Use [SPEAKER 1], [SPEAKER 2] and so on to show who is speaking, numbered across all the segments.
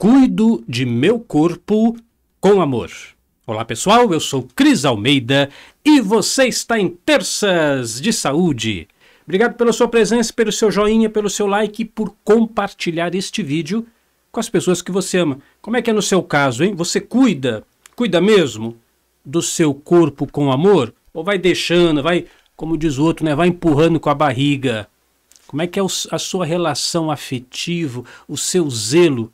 [SPEAKER 1] Cuido de meu corpo com amor. Olá pessoal, eu sou Cris Almeida e você está em Terças de Saúde. Obrigado pela sua presença, pelo seu joinha, pelo seu like e por compartilhar este vídeo com as pessoas que você ama. Como é que é no seu caso, hein? Você cuida, cuida mesmo do seu corpo com amor? Ou vai deixando, vai, como diz o outro, né? Vai empurrando com a barriga? Como é que é a sua relação afetiva, o seu zelo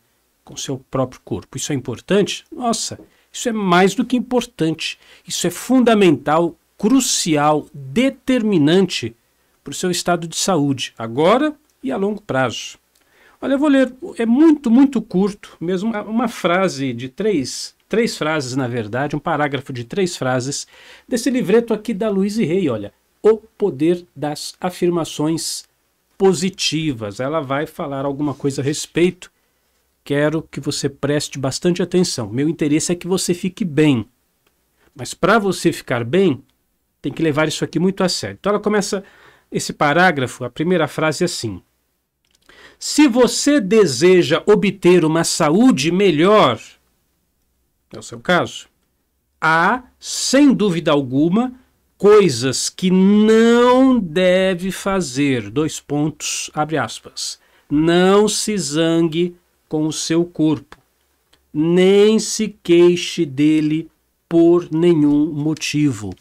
[SPEAKER 1] com seu próprio corpo? Isso é importante? Nossa, isso é mais do que importante. Isso é fundamental, crucial, determinante para o seu estado de saúde, agora e a longo prazo. Olha, eu vou ler, é muito, muito curto, mesmo uma frase de três, três frases, na verdade, um parágrafo de três frases, desse livreto aqui da Luiz Rey, olha, O Poder das Afirmações positivas. Ela vai falar alguma coisa a respeito. Quero que você preste bastante atenção. Meu interesse é que você fique bem. Mas para você ficar bem, tem que levar isso aqui muito a sério. Então ela começa esse parágrafo, a primeira frase é assim: Se você deseja obter uma saúde melhor, é o seu caso, há, sem dúvida alguma, coisas que não deve fazer. Dois pontos, abre aspas. Não se zangue com o seu corpo, nem se queixe dele por nenhum motivo.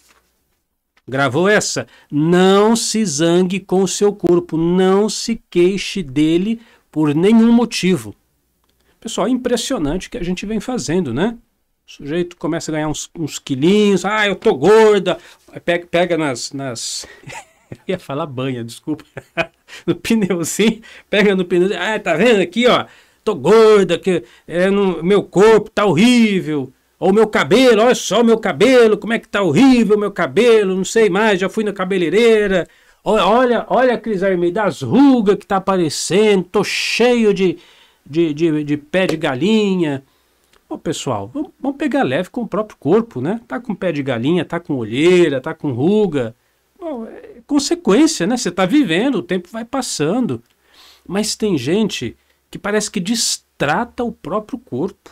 [SPEAKER 1] Gravou essa? Não se zangue com o seu corpo, não se queixe dele por nenhum motivo. Pessoal, é impressionante o que a gente vem fazendo, né? O sujeito começa a ganhar uns, uns quilinhos, ah, eu tô gorda, pega, pega nas. nas... eu ia falar banha, desculpa. no pneuzinho, pega no pneu, ah, tá vendo aqui, ó, tô gorda, que é, no, meu corpo tá horrível. Ou meu cabelo, olha só meu cabelo, como é que tá horrível meu cabelo, não sei mais, já fui na cabeleireira. Olha, olha, Cris Armeida, as rugas que tá aparecendo, tô cheio de, de, de, de pé de galinha. Ô, pessoal, vamos, vamos, pegar leve com o próprio corpo, né? Tá com pé de galinha, tá com olheira, tá com ruga. Bom, é consequência, né? Você tá vivendo, o tempo vai passando. Mas tem gente que parece que distrata o próprio corpo.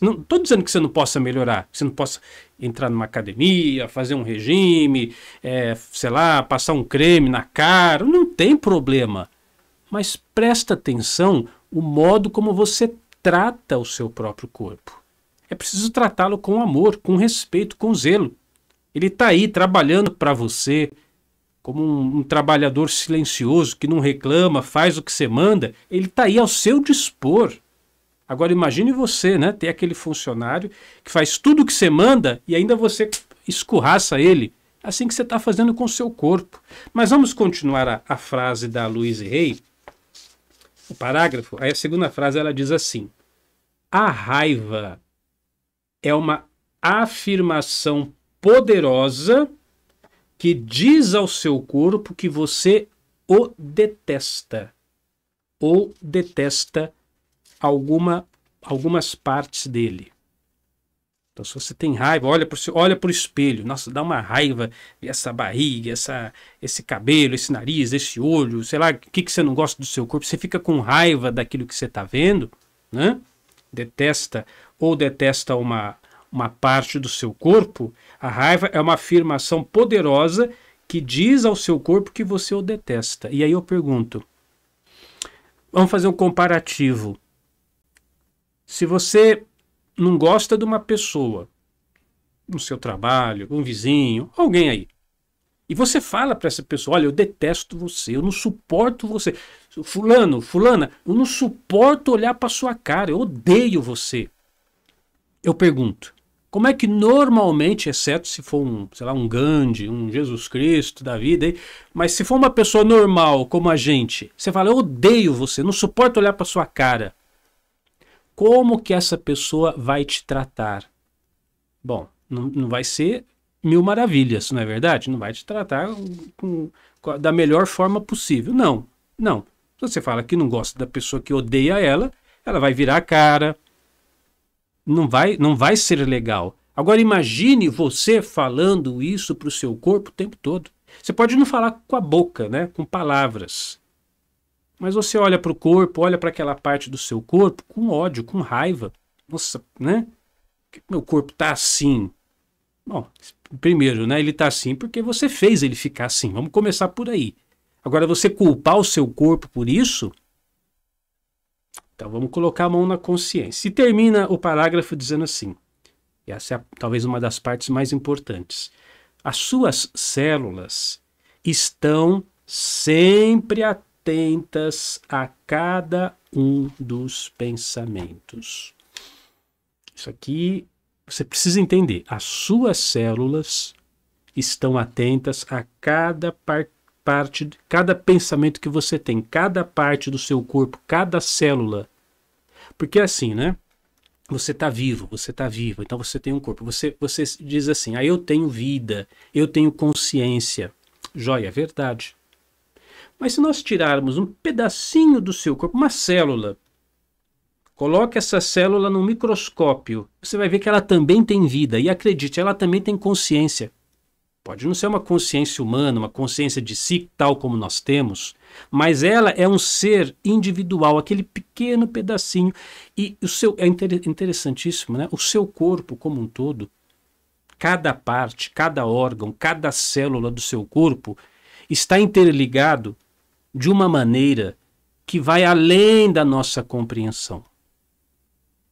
[SPEAKER 1] Não estou dizendo que você não possa melhorar, que você não possa entrar numa academia, fazer um regime, é, sei lá, passar um creme na cara, não tem problema. Mas presta atenção o modo como você trata o seu próprio corpo. É preciso tratá-lo com amor, com respeito, com zelo. Ele está aí trabalhando para você, como um, um, trabalhador silencioso que não reclama, faz o que você manda. Ele está aí ao seu dispor. Agora imagine você, né, ter aquele funcionário que faz tudo o que você manda e ainda você escorraça ele. Assim que você está fazendo com o seu corpo. Mas vamos continuar a, a frase da Louise Hay o parágrafo, aí a segunda frase ela diz assim: A raiva é uma afirmação poderosa que diz ao seu corpo que você o detesta ou detesta alguma, algumas partes dele. Então, se você tem raiva, olha para olha o espelho. Nossa, dá uma raiva essa barriga, essa, esse cabelo, esse nariz, esse olho, sei lá, o que, que você não gosta do seu corpo. Você fica com raiva daquilo que você está vendo, né? Detesta ou detesta uma, uma parte do seu corpo. A raiva é uma afirmação poderosa que diz ao seu corpo que você o detesta. E aí eu pergunto: vamos fazer um comparativo. Se você não gosta de uma pessoa no seu trabalho, um vizinho, alguém aí. E você fala para essa pessoa: olha, eu detesto você, eu não suporto você. Fulano, Fulana, eu não suporto olhar para sua cara, eu odeio você. Eu pergunto: como é que normalmente, exceto se for um, sei lá, um Gandhi, um Jesus Cristo da vida, mas se for uma pessoa normal como a gente, você fala: eu odeio você, não suporto olhar para sua cara como que essa pessoa vai te tratar? Bom, não, não vai ser mil maravilhas, não é verdade? Não vai te tratar com, com, da melhor forma possível. Não, não. Se você fala que não gosta da pessoa que odeia ela, ela vai virar a cara. Não vai, não vai ser legal. Agora imagine você falando isso para o seu corpo o tempo todo. Você pode não falar com a boca, né, com palavras, Mas você olha para o corpo, olha para aquela parte do seu corpo com ódio, com raiva. Nossa, né? Meu corpo tá assim. Bom, primeiro, né? Ele tá assim porque você fez ele ficar assim. Vamos começar por aí. Agora, você culpar o seu corpo por isso. Então, vamos colocar a mão na consciência. E termina o parágrafo dizendo assim: essa é talvez uma das partes mais importantes. As suas células estão sempre atentas a cada um dos pensamentos. Isso aqui você precisa entender. As suas células estão atentas a cada par parte, cada pensamento que você tem, cada parte do seu corpo, cada célula. Porque é assim, né? Você está vivo, você está vivo, então você tem um corpo. Você, você diz assim: ah, eu tenho vida, eu tenho consciência. Joia, é verdade. Mas se nós tirarmos um pedacinho do seu corpo, uma célula, coloque essa célula no microscópio, você vai ver que ela também tem vida. E acredite, ela também tem consciência. Pode não ser uma consciência humana, uma consciência de si, tal como nós temos, mas ela é um ser individual, aquele pequeno pedacinho. E o seu é interessantíssimo, né? O seu corpo como um todo, cada parte, cada órgão, cada célula do seu corpo está interligado de uma maneira que vai além da nossa compreensão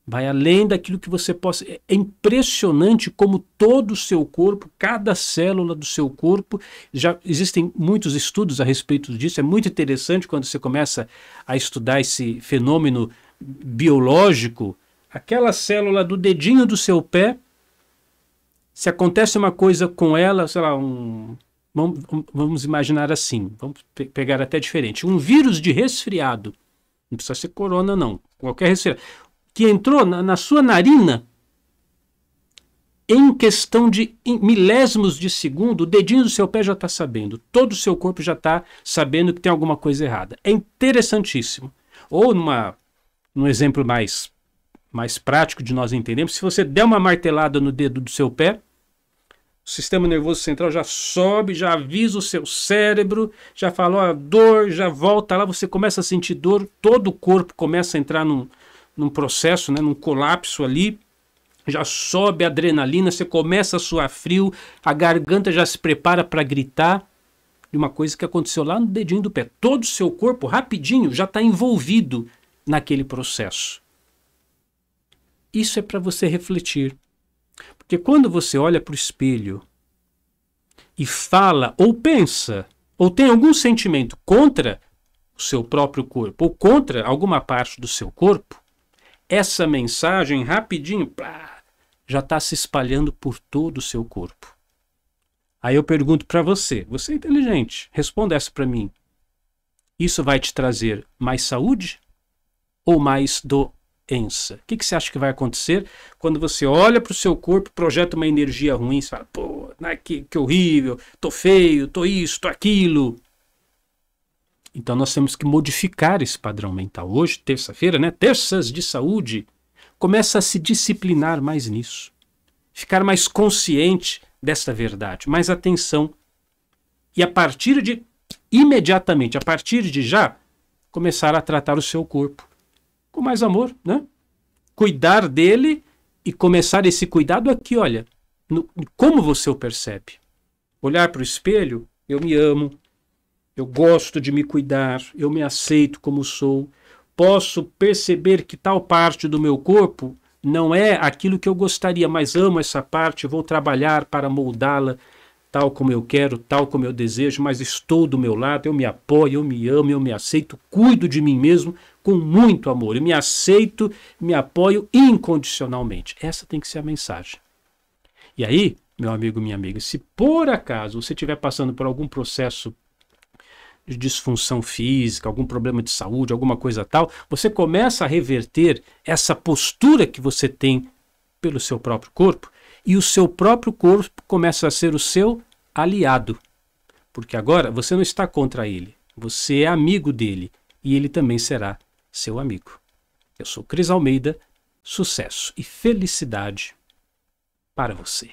[SPEAKER 1] vai além daquilo que você possa. É, é impressionante como todo o seu corpo, cada célula do seu corpo, já existem muitos estudos a respeito disso. É muito interessante quando você começa a estudar esse fenômeno biológico. Aquela célula do dedinho do seu pé, se acontece uma coisa com ela, sei lá, um. Vamos, imaginar assim, vamos pe pegar até diferente. Um vírus de resfriado, não precisa ser corona, não. Qualquer resfriado que entrou na, na sua narina, em questão de milésimos de segundo, o dedinho do seu pé já está sabendo, todo o seu corpo já está sabendo que tem alguma coisa errada. É interessantíssimo. Ou numa, num exemplo mais, mais prático de nós entendermos, se você der uma martelada no dedo do seu pé, o sistema nervoso central já sobe, já avisa o seu cérebro, já falou a dor, já volta lá, você começa a sentir dor, todo o corpo começa a entrar num, num processo, né, num colapso ali, já sobe a adrenalina, você começa a suar frio, a garganta já se prepara para gritar. De uma coisa que aconteceu lá no dedinho do pé. Todo o seu corpo, rapidinho, já está envolvido naquele processo. Isso é para você refletir. Porque quando você olha para o espelho e fala, ou pensa, ou tem algum sentimento contra o seu próprio corpo, ou contra alguma parte do seu corpo, essa mensagem rapidinho já está se espalhando por todo o seu corpo. Aí eu pergunto para você, você é inteligente, responda essa para mim. Isso vai te trazer mais saúde ou mais doença? O que, que você acha que vai acontecer quando você olha para o seu corpo, projeta uma energia ruim, e fala, pô, né, que, que horrível, tô feio, tô isso, tô aquilo. Então nós temos que modificar esse padrão mental. Hoje, terça-feira, né? Terças de saúde, começa a se disciplinar mais nisso. Ficar mais consciente dessa verdade, mais atenção. E a partir de imediatamente, a partir de já, começar a tratar o seu corpo com mais amor, né? Cuidar dele e começar esse cuidado aqui, olha, no, como você o percebe. Olhar para o espelho, eu me amo, eu gosto de me cuidar, eu me aceito como sou. Posso perceber que tal parte do meu corpo não é aquilo que eu gostaria, mas amo essa parte, vou trabalhar para moldá-la tal como eu quero, tal como eu desejo, mas estou do meu lado, eu me apoio, eu me amo, eu me aceito, cuido de mim mesmo com muito amor. Eu me aceito, me apoio incondicionalmente. Essa tem que ser a mensagem. E aí, meu amigo, minha amiga, se por acaso você estiver passando por algum processo de disfunção física, algum problema de saúde, alguma coisa tal, você começa a reverter essa postura que você tem pelo seu próprio corpo e o seu próprio corpo começa a ser o seu aliado. Porque agora você não está contra ele, você é amigo dele e ele também será seu amigo. Eu sou Cris Almeida, sucesso e felicidade para você.